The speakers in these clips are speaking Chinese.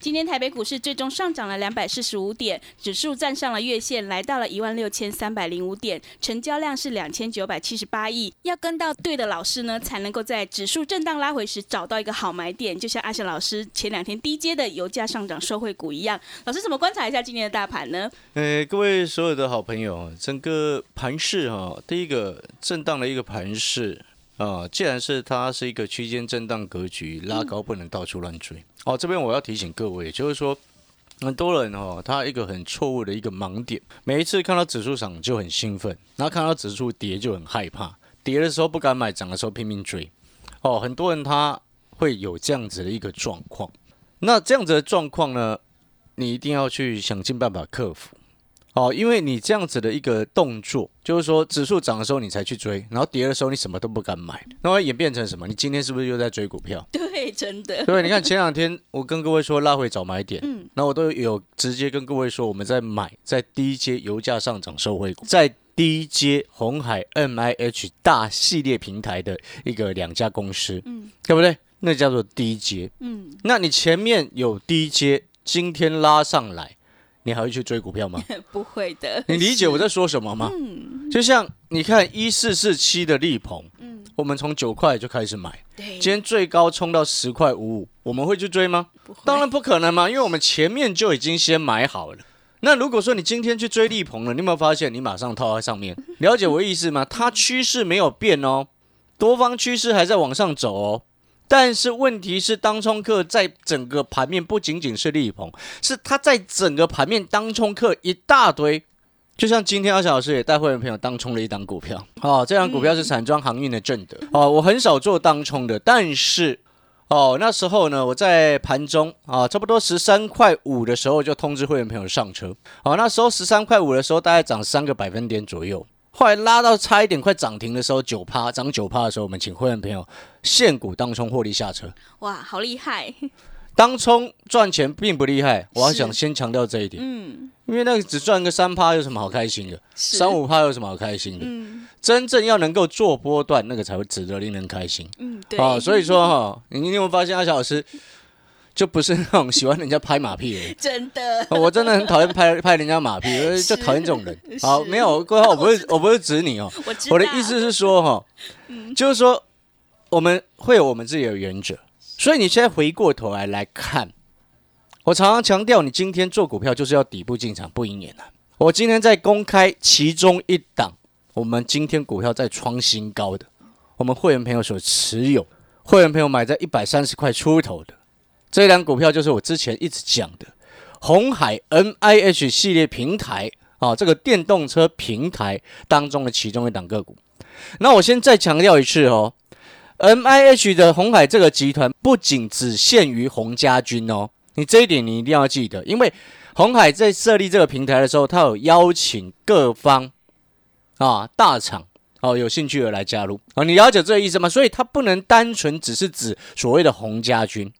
今天台北股市最终上涨了两百四十五点，指数站上了月线，来到了一万六千三百零五点，成交量是两千九百七十八亿。要跟到对的老师呢，才能够在指数震荡拉回时找到一个好买点。就像阿翔老师前两天低阶的油价上涨受惠股一样，老师怎么观察一下今天的大盘呢？呃，各位所有的好朋友，整个盘市哈，第一个震荡的一个盘市。啊，既然是它是一个区间震荡格局，拉高不能到处乱追。哦，这边我要提醒各位，就是说很多人哦，他一个很错误的一个盲点，每一次看到指数涨就很兴奋，然后看到指数跌就很害怕，跌的时候不敢买，涨的时候拼命追。哦，很多人他会有这样子的一个状况。那这样子的状况呢，你一定要去想尽办法克服。哦，因为你这样子的一个动作，就是说指数涨的时候你才去追，然后跌的时候你什么都不敢买，那会演变成什么？你今天是不是又在追股票？对，真的。对，你看前两天我跟各位说拉回找买点，嗯，那我都有直接跟各位说我们在买，在低阶油价上涨受惠股，在低阶红海 M I H 大系列平台的一个两家公司，嗯，对不对？那叫做低阶，嗯，那你前面有低阶，今天拉上来。你还会去追股票吗？不会的。你理解我在说什么吗？嗯，就像你看一四四七的利鹏，嗯，我们从九块就开始买，对，今天最高冲到十块五五，我们会去追吗？当然不可能嘛，因为我们前面就已经先买好了。那如果说你今天去追利鹏了，你有没有发现你马上套在上面？了解我意思吗？它趋势没有变哦，多方趋势还在往上走哦。但是问题是，当冲客在整个盘面不仅仅是利鹏，是他在整个盘面当冲客一大堆。就像今天阿小老师也带会员朋友当冲了一档股票，哦，这档股票是散装航运的正德。哦，我很少做当冲的，但是哦那时候呢，我在盘中啊，差不多十三块五的时候就通知会员朋友上车。哦，那时候十三块五的时候大概涨三个百分点左右。后来拉到差一点快涨停的时候，九趴涨九趴的时候，我们请会员朋友现股当冲获利下车。哇，好厉害！当冲赚钱并不厉害，我要想先强调这一点。嗯，因为那个只赚个三趴有什么好开心的？三五趴有什么好开心的？嗯，真正要能够做波段，那个才会值得令人开心。嗯，对。哦，所以说哈，你有没有发现阿小老师？就不是那种喜欢人家拍马屁的，真的，我真的很讨厌拍拍人家马屁，就讨厌这种人。好，没有，各位，我不是 我不是指你哦，我的意思是说哈，就是说我们会有我们自己的原则，所以你现在回过头来来看，我常常强调，你今天做股票就是要底部进场，不赢也难。我今天在公开其中一档，我们今天股票在创新高的，我们会员朋友所持有，会员朋友买在一百三十块出头的。这两股票就是我之前一直讲的红海 N I H 系列平台啊，这个电动车平台当中的其中一档个股。那我先再强调一次哦，N I H 的红海这个集团不仅只限于洪家军哦，你这一点你一定要记得，因为红海在设立这个平台的时候，他有邀请各方啊大厂哦有兴趣的来加入啊，你了解这个意思吗？所以它不能单纯只是指所谓的洪家军。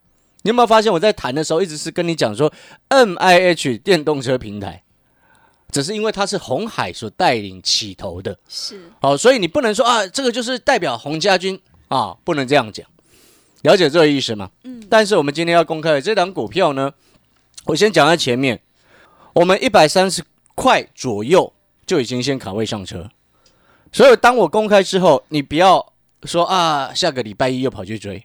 你有没有发现我在谈的时候，一直是跟你讲说，M I H 电动车平台，只是因为它是红海所带领起头的，是好，所以你不能说啊，这个就是代表洪家军啊，不能这样讲，了解这个意思吗？嗯。但是我们今天要公开的这档股票呢，我先讲在前面，我们一百三十块左右就已经先卡位上车，所以当我公开之后，你不要说啊，下个礼拜一又跑去追。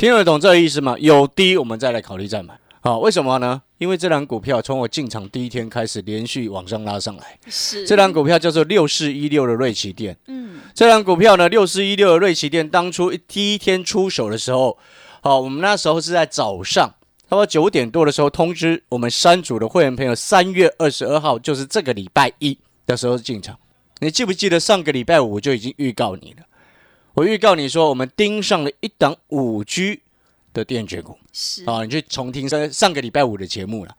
听得懂这个意思吗？有低，我们再来考虑再买。好，为什么呢？因为这档股票从我进场第一天开始，连续往上拉上来。是，这档股票叫做六四一六的瑞奇店。嗯，这档股票呢，六四一六的瑞奇店，当初第一天出手的时候，好，我们那时候是在早上，差不多九点多的时候通知我们三组的会员朋友，三月二十二号，就是这个礼拜一的时候进场。你记不记得上个礼拜五我就已经预告你了？我预告你说，我们盯上了一档五 G 的电卷股，是啊，你去重听上上个礼拜五的节目了。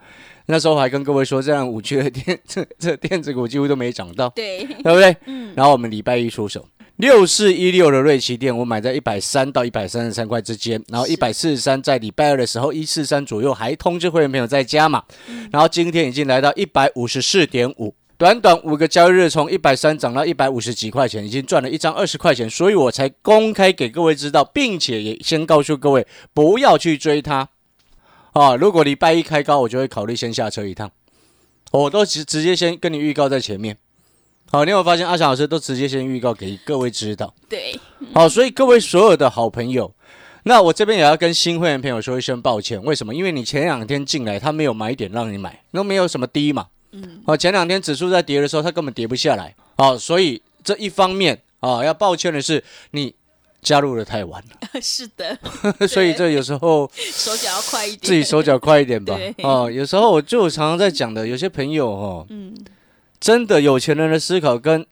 那时候还跟各位说，这样五 G 的电这这电子股几乎都没涨到，对对不对？嗯。然后我们礼拜一出手，六四一六的瑞奇电，我买在一百三到一百三十三块之间，然后一百四十三在礼拜二的时候一四三左右，还通知会员朋友在加嘛。然后今天已经来到一百五十四点五。短短五个交易日，从一百三涨到一百五十几块钱，已经赚了一张二十块钱，所以我才公开给各位知道，并且也先告诉各位不要去追它啊！如果礼拜一开高，我就会考虑先下车一趟。我都直直接先跟你预告在前面。好，你有发现阿翔老师都直接先预告给各位知道。对，好，所以各位所有的好朋友，那我这边也要跟新会员朋友说一声抱歉。为什么？因为你前两天进来，他没有买点让你买，那没有什么低嘛。嗯，哦，前两天指数在跌的时候，它根本跌不下来，哦，所以这一方面啊，要抱歉的是你加入的太晚了。是的，所以这有时候手脚要快一点，自己手脚快一点吧。哦，有时候我就常常在讲的，有些朋友哦，嗯，真的有钱人的思考跟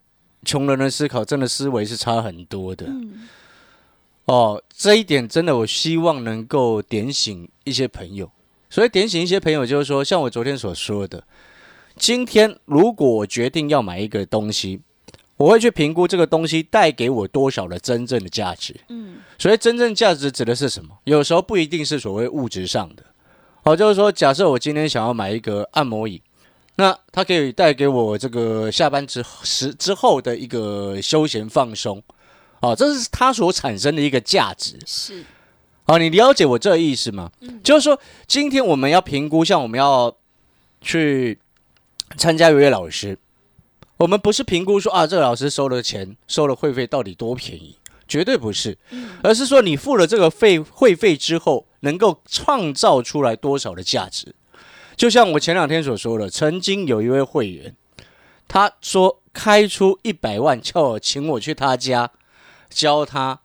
穷人的思考，真的思维是差很多的。嗯，哦，这一点真的，我希望能够点醒一些朋友。所以点醒一些朋友，就是说，像我昨天所说的。今天如果我决定要买一个东西，我会去评估这个东西带给我多少的真正的价值。嗯，所以真正价值指的是什么？有时候不一定是所谓物质上的。好，就是说，假设我今天想要买一个按摩椅，那它可以带给我这个下班之时之后的一个休闲放松。好，这是它所产生的一个价值。是。好，你了解我这意思吗？嗯，就是说，今天我们要评估，像我们要去。参加一位老师，我们不是评估说啊，这个老师收了钱、收了会费到底多便宜，绝对不是，而是说你付了这个费会费之后，能够创造出来多少的价值。就像我前两天所说的，曾经有一位会员，他说开出一百万，叫我请我去他家教他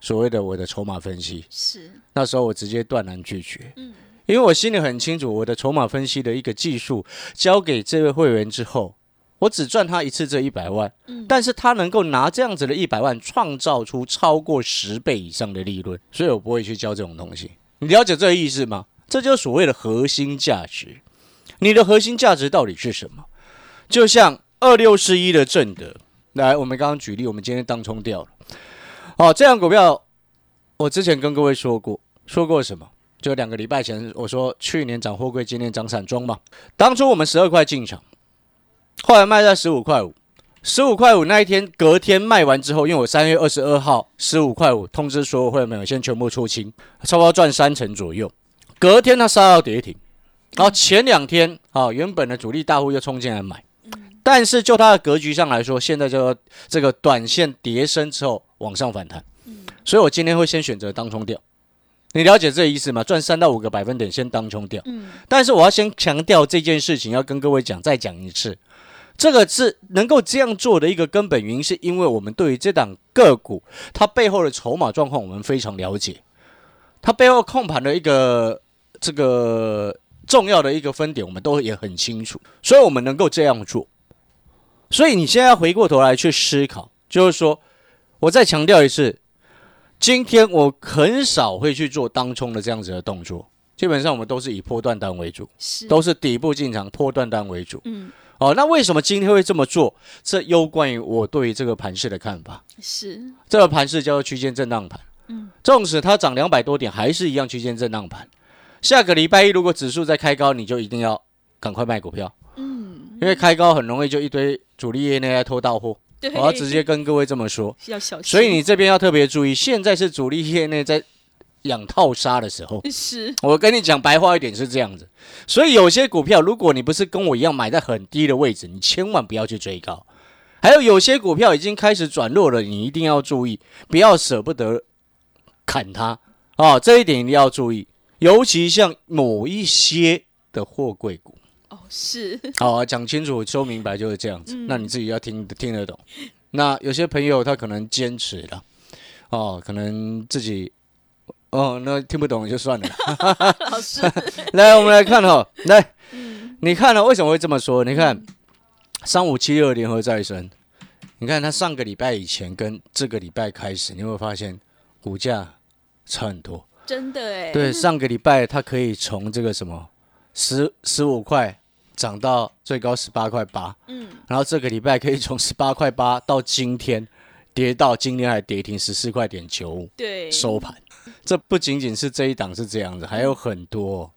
所谓的我的筹码分析，是那时候我直接断然拒绝。嗯。因为我心里很清楚，我的筹码分析的一个技术交给这位会员之后，我只赚他一次这一百万，但是他能够拿这样子的一百万创造出超过十倍以上的利润，所以我不会去教这种东西。你了解这个意思吗？这就是所谓的核心价值。你的核心价值到底是什么？就像二六四一的正德，来，我们刚刚举例，我们今天当冲掉了。哦，这样股票，我之前跟各位说过，说过什么？就两个礼拜前，我说去年涨货柜，今年涨散装嘛。当初我们十二块进场，后来卖在十五块五。十五块五那一天，隔天卖完之后，因为我三月二十二号十五块五通知所有会员先全部出清，差不多赚三成左右。隔天它杀到跌停，然后前两天啊，原本的主力大户又冲进来买，但是就它的格局上来说，现在就这个短线跌升之后往上反弹，所以我今天会先选择当冲掉。你了解这意思吗？赚三到五个百分点先当冲掉。嗯，但是我要先强调这件事情，要跟各位讲，再讲一次，这个是能够这样做的一个根本原因，是因为我们对于这档个股它背后的筹码状况，我们非常了解，它背后控盘的一个这个重要的一个分点，我们都也很清楚，所以我们能够这样做。所以你现在回过头来去思考，就是说，我再强调一次。今天我很少会去做当冲的这样子的动作，基本上我们都是以破断单为主，是都是底部进场破断单为主。嗯，哦，那为什么今天会这么做？这攸关于我对于这个盘势的看法。是这个盘势叫做区间震荡盘。嗯，纵使它涨两百多点，还是一样区间震荡盘。下个礼拜一如果指数再开高，你就一定要赶快卖股票。嗯，因为开高很容易就一堆主力业内在偷到货。我要直接跟各位这么说，要小心。所以你这边要特别注意，现在是主力业内在养套杀的时候。是，我跟你讲白话一点是这样子。所以有些股票，如果你不是跟我一样买在很低的位置，你千万不要去追高。还有有些股票已经开始转弱了，你一定要注意，不要舍不得砍它啊！这一点一定要注意，尤其像某一些的货柜股。是，好 啊讲清楚说明白就是这样子。那你自己要听听得懂。那有些朋友他可能坚持了，哦，可能自己，哦，那听不懂就算了。老师，来，我们来看哈，来，你看了为什么会这么说？你看三五七六联合再生，你看它上个礼拜以前跟这个礼拜开始，你会发现股价差很多。真的哎。对，上个礼拜它可以从这个什么十十五块涨到最高十八块八，嗯，然后这个礼拜可以从十八块八到今天跌到今天还跌停十四块点九五，对，收盘。这不仅仅是这一档是这样子，还有很多。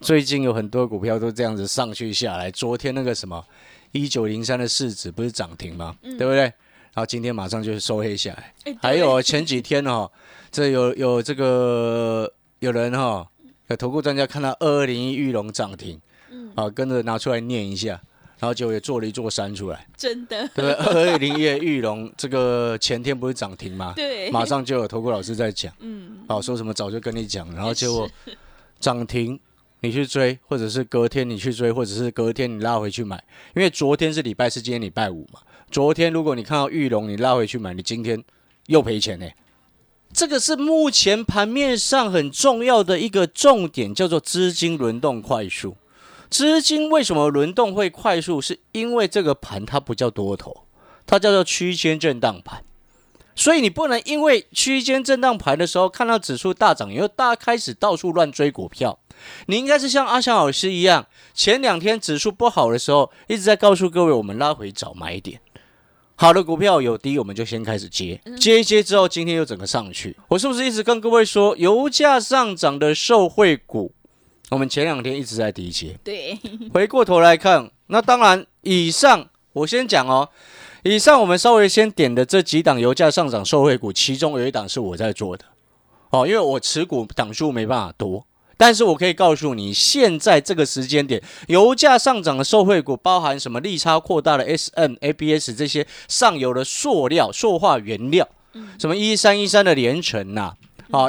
最近有很多股票都这样子上去下来。昨天那个什么一九零三的市值不是涨停吗？对不对？然后今天马上就收黑下来。还有前几天哦，这有有这个有人哈，有投顾专家看到二二零一玉龙涨停，啊，跟着拿出来念一下，然后结果也做了一座山出来。真的？对，二二零一玉龙这个前天不是涨停吗？对，马上就有投顾老师在讲，嗯，好说什么早就跟你讲，然后结果涨停。你去追，或者是隔天你去追，或者是隔天你拉回去买，因为昨天是礼拜四，今天礼拜五嘛。昨天如果你看到玉龙，你拉回去买，你今天又赔钱呢。这个是目前盘面上很重要的一个重点，叫做资金轮动快速。资金为什么轮动会快速？是因为这个盘它不叫多头，它叫做区间震荡盘。所以你不能因为区间震荡盘的时候看到指数大涨，以后大家开始到处乱追股票。你应该是像阿翔老师一样，前两天指数不好的时候，一直在告诉各位，我们拉回找买点。好的股票有低，我们就先开始接，接一接之后，今天又整个上去。我是不是一直跟各位说，油价上涨的受惠股，我们前两天一直在低接。对，回过头来看，那当然，以上我先讲哦。以上我们稍微先点的这几档油价上涨受惠股，其中有一档是我在做的，哦，因为我持股档数没办法多。但是我可以告诉你，现在这个时间点，油价上涨的受惠股包含什么？利差扩大的 S N A B S 这些上游的塑料、塑化原料，什么一三一三的连城呐，啊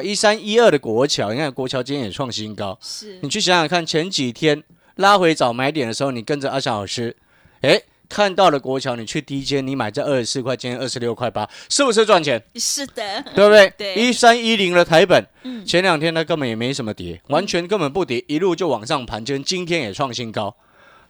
一三一二的国桥，你看国桥今天也创新高，是你去想想看，前几天拉回找买点的时候，你跟着阿翔老师，哎。看到了国桥，你去低阶，你买在二十四块，今天二十六块八，是不是赚钱？是的，对不对？对，一三一零的台本，前两天它根本也没什么跌，完全根本不跌，一路就往上盘，就今天也创新高。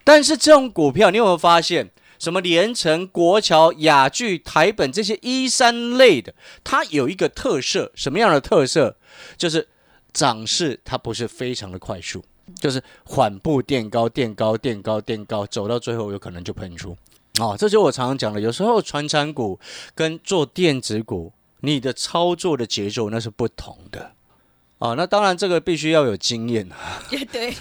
但是这种股票，你有没有发现，什么连城、国桥、雅聚、台本这些一三类的，它有一个特色，什么样的特色？就是涨势它不是非常的快速。就是缓步垫高，垫高，垫高，垫高，走到最后有可能就喷出。哦，这就我常常讲的，有时候传产股跟做电子股，你的操作的节奏那是不同的。哦，那当然这个必须要有经验 啊。对，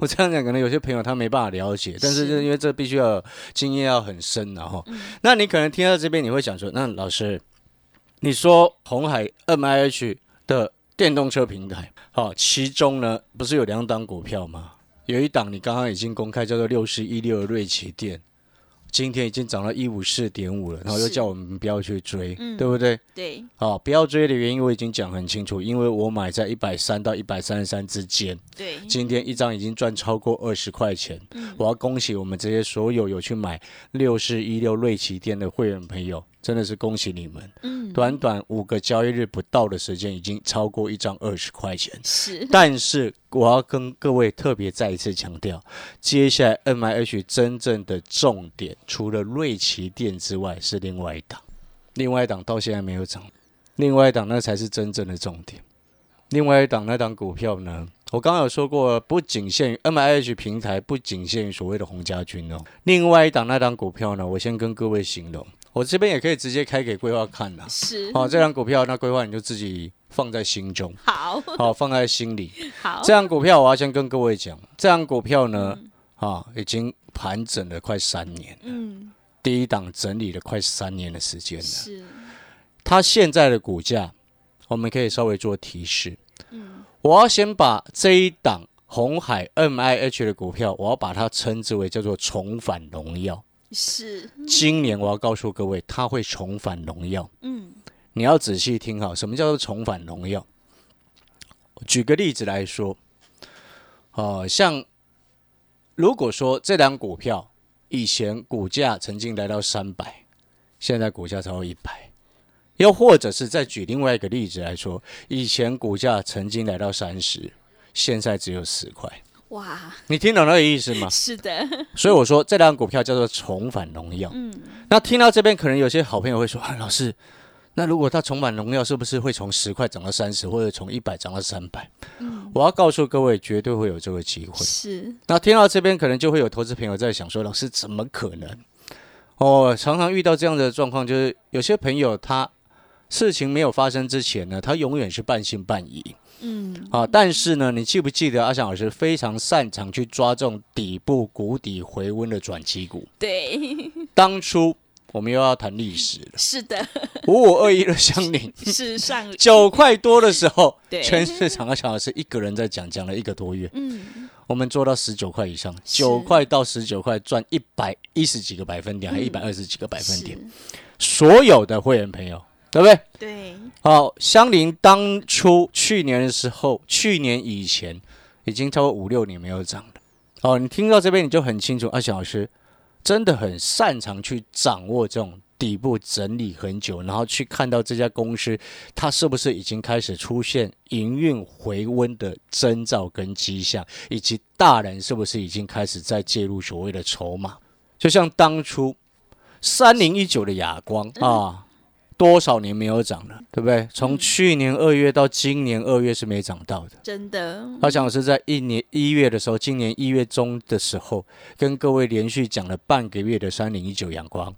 我这样讲，可能有些朋友他没办法了解，但是就因为这必须要经验要很深然后，那你可能听到这边你会想说，那老师，你说红海 M I H 的。电动车平台，好，其中呢不是有两档股票吗？有一档你刚刚已经公开，叫做六十一六的瑞奇电，今天已经涨到一五四点五了，然后又叫我们不要去追，对不对？对，好，不要追的原因我已经讲很清楚，因为我买在一百三到一百三十三之间，对，今天一张已经赚超过二十块钱，我要恭喜我们这些所有有去买六四一六瑞奇店的会员朋友。真的是恭喜你们！嗯，短短五个交易日不到的时间，已经超过一张二十块钱。是，但是我要跟各位特别再一次强调，接下来 M I H 真正的重点，除了瑞奇店之外，是另外一档。另外一档到现在没有涨，另外一档那才是真正的重点。另外一档那档股票呢？我刚刚有说过，不仅限于 M I H 平台，不仅限于所谓的洪家军哦。另外一档那档股票呢？我先跟各位形容。我这边也可以直接开给规划看啦。是，好，这张股票那规划你就自己放在心中，好，好放在心里。好，这张股票我要先跟各位讲，这张股票呢，啊，已经盘整了快三年，嗯，第一档整理了快三年的时间了。是，它现在的股价，我们可以稍微做提示。嗯，我要先把这一档红海 M I H 的股票，我要把它称之为叫做重返荣耀。是，今年我要告诉各位，他会重返荣耀。嗯，你要仔细听好，什么叫做重返荣耀？举个例子来说，哦，像如果说这张股票以前股价曾经来到三百，现在股价超过一百，又或者是再举另外一个例子来说，以前股价曾经来到三十，现在只有十块。哇，你听懂那个意思吗？是的，所以我说这两股票叫做重返荣耀。嗯，那听到这边，可能有些好朋友会说：“啊，老师，那如果它重返荣耀，是不是会从十块涨到三十，或者从一百涨到三百？”嗯，我要告诉各位，绝对会有这个机会。是。那听到这边，可能就会有投资朋友在想说：“老师，怎么可能？”哦，常常遇到这样的状况，就是有些朋友他事情没有发生之前呢，他永远是半信半疑。嗯，啊，但是呢，你记不记得阿翔老师非常擅长去抓这种底部谷底回温的转机股？对，当初我们又要谈历史了。是的，五五二一的相邻是上 九块多的时候，全市场阿翔老师一个人在讲，讲了一个多月。嗯，我们做到十九块以上，九块到十九块赚一百一十几个百分点，还一百二十几个百分点，所有的会员朋友。对不对？对。好，香菱当初去年的时候，去年以前已经超过五六年没有涨了。哦，你听到这边你就很清楚，阿翔老师真的很擅长去掌握这种底部整理很久，然后去看到这家公司它是不是已经开始出现营运回温的征兆跟迹象，以及大人是不是已经开始在介入所谓的筹码。就像当初三零一九的哑光啊。多少年没有涨了，对不对？从去年二月到今年二月是没涨到的，真的。阿翔老师在一年一月的时候，今年一月中的时候，跟各位连续讲了半个月的三零一九阳光，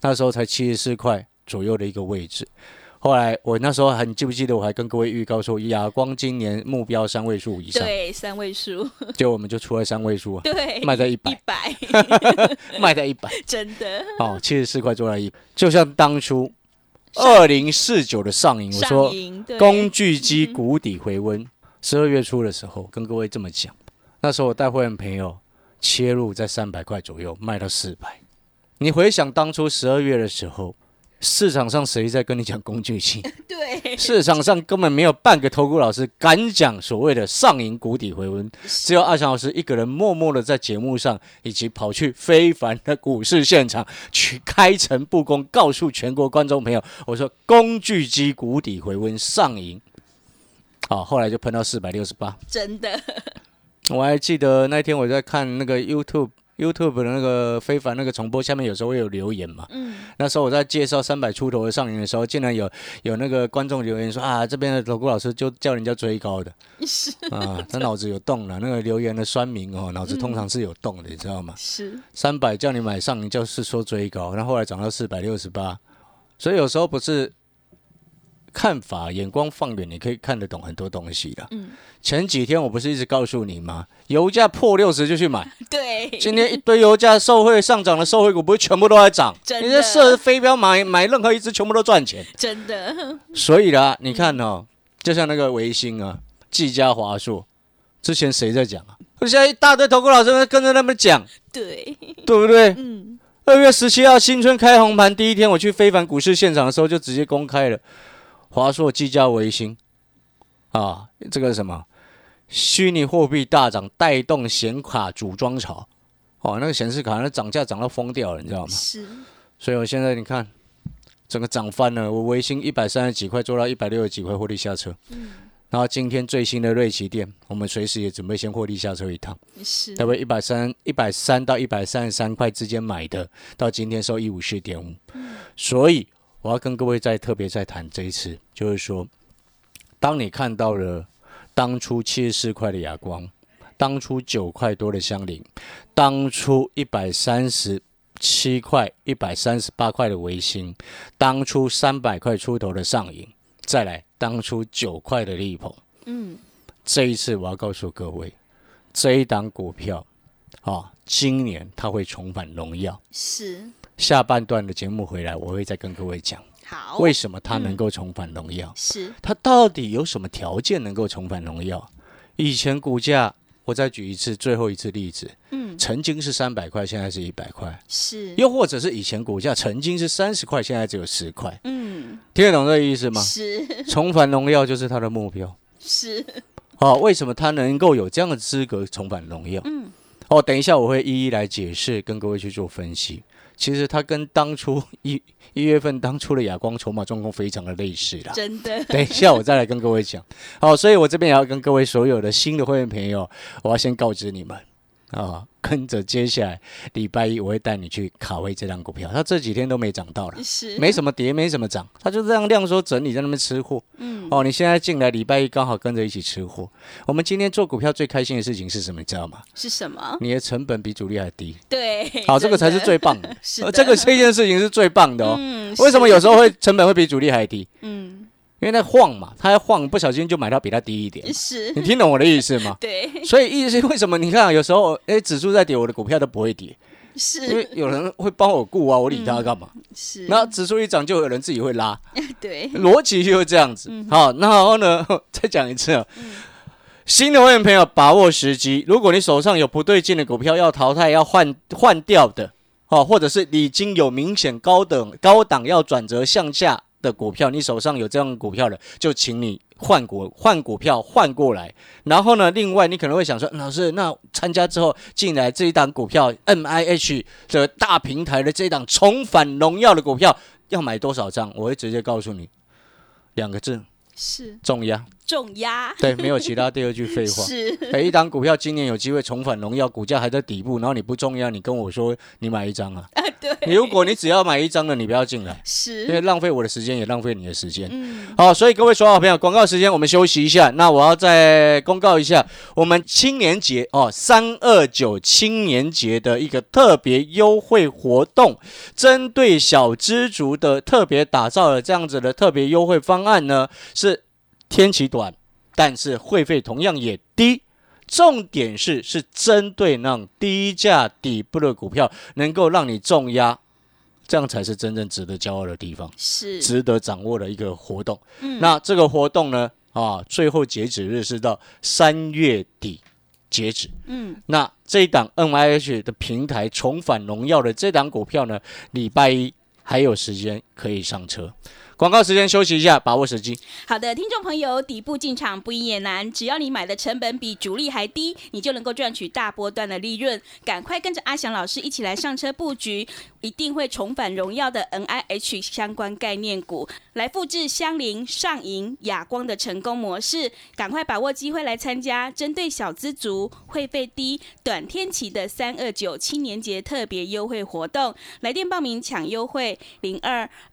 那时候才七十四块左右的一个位置。后来我那时候还你记不记得？我还跟各位预告说，亚光今年目标三位数以上，对，三位数。结果我们就出了三位数，对，卖在一百，一百，卖在一百，真的。哦，七十四块做了一，就像当初。二零四九的上影，我说工具机谷底回温，十二月初的时候跟各位这么讲，那时候我带会员朋友切入在三百块左右，卖到四百。你回想当初十二月的时候。市场上谁在跟你讲工具性？对，市场上根本没有半个投顾老师敢讲所谓的上影谷底回温，只有阿强老师一个人默默的在节目上，以及跑去非凡的股市现场去开诚布公，告诉全国观众朋友，我说工具机谷底回温上影，好，后来就喷到四百六十八，真的，我还记得那天我在看那个 YouTube。YouTube 的那个非凡那个重播下面有时候会有留言嘛，嗯，那时候我在介绍三百出头的上影的时候，竟然有有那个观众留言说啊，这边的投顾老师就叫人家追高的，是啊，他脑子有洞了。那个留言的酸民哦，脑子通常是有洞的，你知道吗？是三百叫你买上影，就是说追高，然后后来涨到四百六十八，所以有时候不是。看法眼光放远，你可以看得懂很多东西的。嗯，前几天我不是一直告诉你吗？油价破六十就去买。对，今天一堆油价受惠上涨的受惠股，不是全部都在涨？你这设飞镖买买任何一只，全部都赚钱。真的。所以啦，你看哦，就像那个维新啊、技嘉、华硕，之前谁在讲啊？现在一大堆投顾老师跟着他们讲。对，对不对？嗯。二月十七号新春开红盘第一天，我去非凡股市现场的时候，就直接公开了。华硕、技嘉、维新，啊，这个什么虚拟货币大涨，带动显卡组装潮，哦，那个显示卡那涨价涨到疯掉了，你知道吗？是。所以我现在你看，整个涨翻了。我维新一百三十几块做到一百六十几块获利下车。嗯。然后今天最新的瑞奇店，我们随时也准备先获利下车一趟。是。大概一百三、一百三到一百三十三块之间买的，到今天收一五四点五。嗯。所以。我要跟各位再特别再谈这一次，就是说，当你看到了当初七十四块的哑光，当初九块多的香菱，当初一百三十七块、一百三十八块的维新，当初三百块出头的上影，再来当初九块的利鹏，嗯，这一次我要告诉各位，这一档股票啊，今年它会重返荣耀，是。下半段的节目回来，我会再跟各位讲，好，为什么他能够重返荣耀？是。他到底有什么条件能够重返荣耀？以前股价，我再举一次最后一次例子，嗯，曾经是三百块，现在是一百块，是，又或者是以前股价曾经是三十块，现在只有十块，嗯，听得懂这个意思吗？是，重返荣耀就是他的目标，是，好，为什么他能够有这样的资格重返荣耀？嗯，哦，等一下我会一一来解释，跟各位去做分析。其实它跟当初 一一月份当初的亚光筹码状况非常的类似啦。真的。等一下我再来跟各位讲。好，所以我这边也要跟各位所有的新的会员朋友，我要先告知你们。啊，跟着接下来礼拜一我会带你去卡位这张股票，它这几天都没涨到了，是没什么跌，没什么涨，它就这样量缩整理在那边吃货。嗯，哦，你现在进来礼拜一刚好跟着一起吃货。我们今天做股票最开心的事情是什么？你知道吗？是什么？你的成本比主力还低。对，好，这个才是最棒的。是，这个这件事情是最棒的哦。嗯，为什么有时候会成本会比主力还低？嗯。因为那晃嘛，它要晃，不小心就买到比它低一点。是你听懂我的意思吗？对。所以意思是为什么？你看有时候，哎，指数在跌，我的股票都不会跌。是。因为有人会帮我顾啊，我理他干嘛？是。那指数一涨，就有人自己会拉。对。逻辑就是这样子。好，那然后呢，再讲一次啊。新的会员朋友，把握时机。如果你手上有不对劲的股票要淘汰、要换换掉的，哦，或者是已经有明显高等高档要转折向下。的股票，你手上有这样股票的，就请你换股换股票换过来。然后呢，另外你可能会想说，老师，那参加之后进来这一档股票，M I H 的大平台的这一档重返荣耀的股票，要买多少张？我会直接告诉你，两个字。是重压，重压，对，没有其他第二句废话。是，每一档股票今年有机会重返荣耀，股价还在底部，然后你不重压，你跟我说你买一张啊？啊，对。你如果你只要买一张的，你不要进来，是，因为浪费我的时间，也浪费你的时间。嗯，好，所以各位所有好朋友，广告时间我们休息一下。那我要再公告一下，我们青年节哦，三二九青年节的一个特别优惠活动，针对小知足的特别打造了这样子的特别优惠方案呢，是。天期短，但是会费同样也低。重点是是针对那种低价底部的股票，能够让你重压，这样才是真正值得骄傲的地方，是值得掌握的一个活动。嗯，那这个活动呢，啊，最后截止日是到三月底截止。嗯，那这一档 N I H 的平台重返荣耀的这档股票呢，礼拜一还有时间可以上车。广告时间，休息一下，把握时机。好的，听众朋友，底部进场不易也难，只要你买的成本比主力还低，你就能够赚取大波段的利润。赶快跟着阿翔老师一起来上车布局，一定会重返荣耀的 N I H 相关概念股，来复制香菱、上银、亚光的成功模式。赶快把握机会来参加，针对小资族、会费低、短天期的三二九青年节特别优惠活动，来电报名抢优惠零二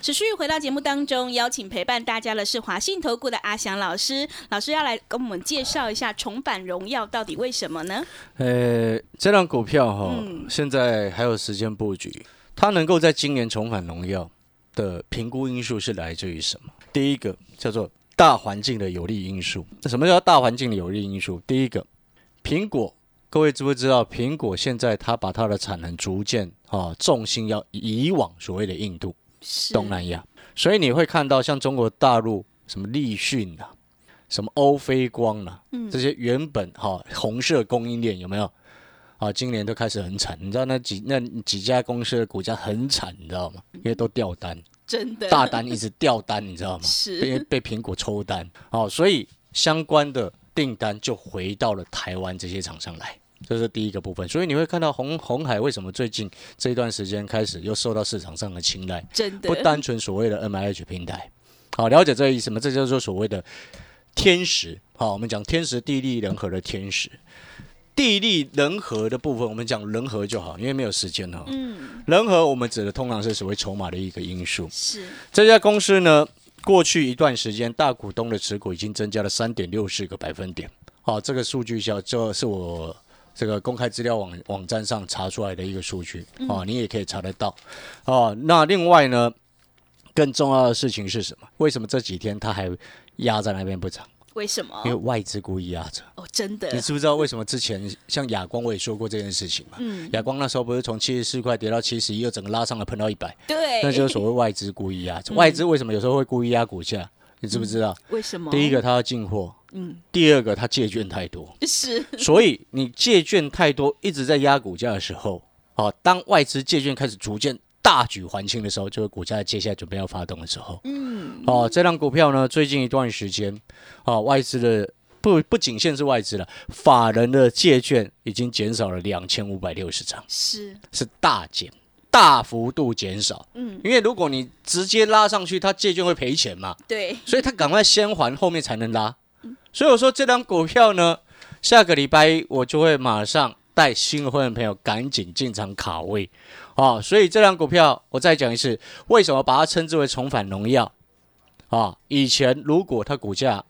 持续回到节目当中，邀请陪伴大家的是华信投顾的阿翔老师。老师要来跟我们介绍一下重返荣耀到底为什么呢？呃，这张股票哈，现在还有时间布局。它能够在今年重返荣耀的评估因素是来自于什么？第一个叫做大环境的有利因素。那什么叫大环境的有利因素？第一个，苹果，各位知不知道？苹果现在它把它的产能逐渐啊重心要移往所谓的印度。东南亚，所以你会看到像中国大陆什么立讯啊，什么欧菲光啊，这些原本哈红色供应链有没有？啊，今年都开始很惨，你知道那几那几家公司的股价很惨，你知道吗？因为都掉单，真的大单一直掉单，你知道吗？是，因为被苹果抽单，哦，所以相关的订单就回到了台湾这些厂商来。这是第一个部分，所以你会看到红红海为什么最近这一段时间开始又受到市场上的青睐，真的不单纯所谓的 M I H 平台，好了解这个意思吗？这就是所谓的天时，好，我们讲天时地利人和的天时，地利人和的部分，我们讲人和就好，因为没有时间哈。嗯，人和我们指的通常是所谓筹码的一个因素。是这家公司呢，过去一段时间大股东的持股已经增加了三点六四个百分点，好，这个数据小，这是我。这个公开资料网网站上查出来的一个数据哦，你也可以查得到哦。那另外呢，更重要的事情是什么？为什么这几天它还压在那边不涨？为什么？因为外资故意压着。哦，真的。你知不知道为什么之前像亚光我也说过这件事情嘛？嗯。亚光那时候不是从七十四块跌到七十一，又整个拉上了，碰到一百。对。那就是所谓外资故意压着。外资为什么有时候会故意压股价？你知不知道？为什么？第一个，他要进货。嗯。第二个，他借券太多。是。所以你借券太多，一直在压股价的时候，哦，当外资借券开始逐渐。大举还清的时候，就是股价接下来准备要发动的时候。嗯，哦，这张股票呢，最近一段时间，哦，外资的不不仅限是外资了，法人的借券已经减少了两千五百六十张，是是大减，大幅度减少。嗯，因为如果你直接拉上去，他借券会赔钱嘛。对，所以他赶快先还，后面才能拉。所以我说这张股票呢，下个礼拜一我就会马上带新的会员朋友赶紧进场卡位。啊，所以这张股票我再讲一次，为什么把它称之为重返荣耀？啊，以前如果它股价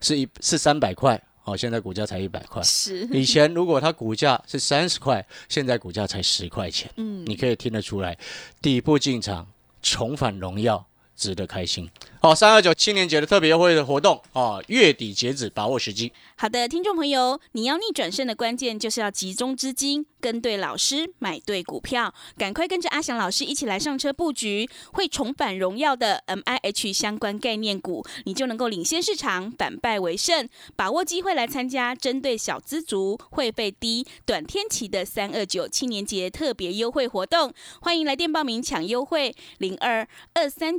是一是三百块，哦，现在股价才一百块。是。以前如果它股价是三十块，现在股价才十块钱。嗯，你可以听得出来，底部进场重返荣耀。值得开心。好，三二九青年节的特别优惠的活动啊，月底截止，把握时机。好的，听众朋友，你要逆转胜的关键就是要集中资金，跟对老师，买对股票，赶快跟着阿翔老师一起来上车布局，会重返荣耀的 M I H 相关概念股，你就能够领先市场，反败为胜。把握机会来参加针对小资族、会费低、短天期的三二九青年节特别优惠活动，欢迎来电报名抢优惠，零二二三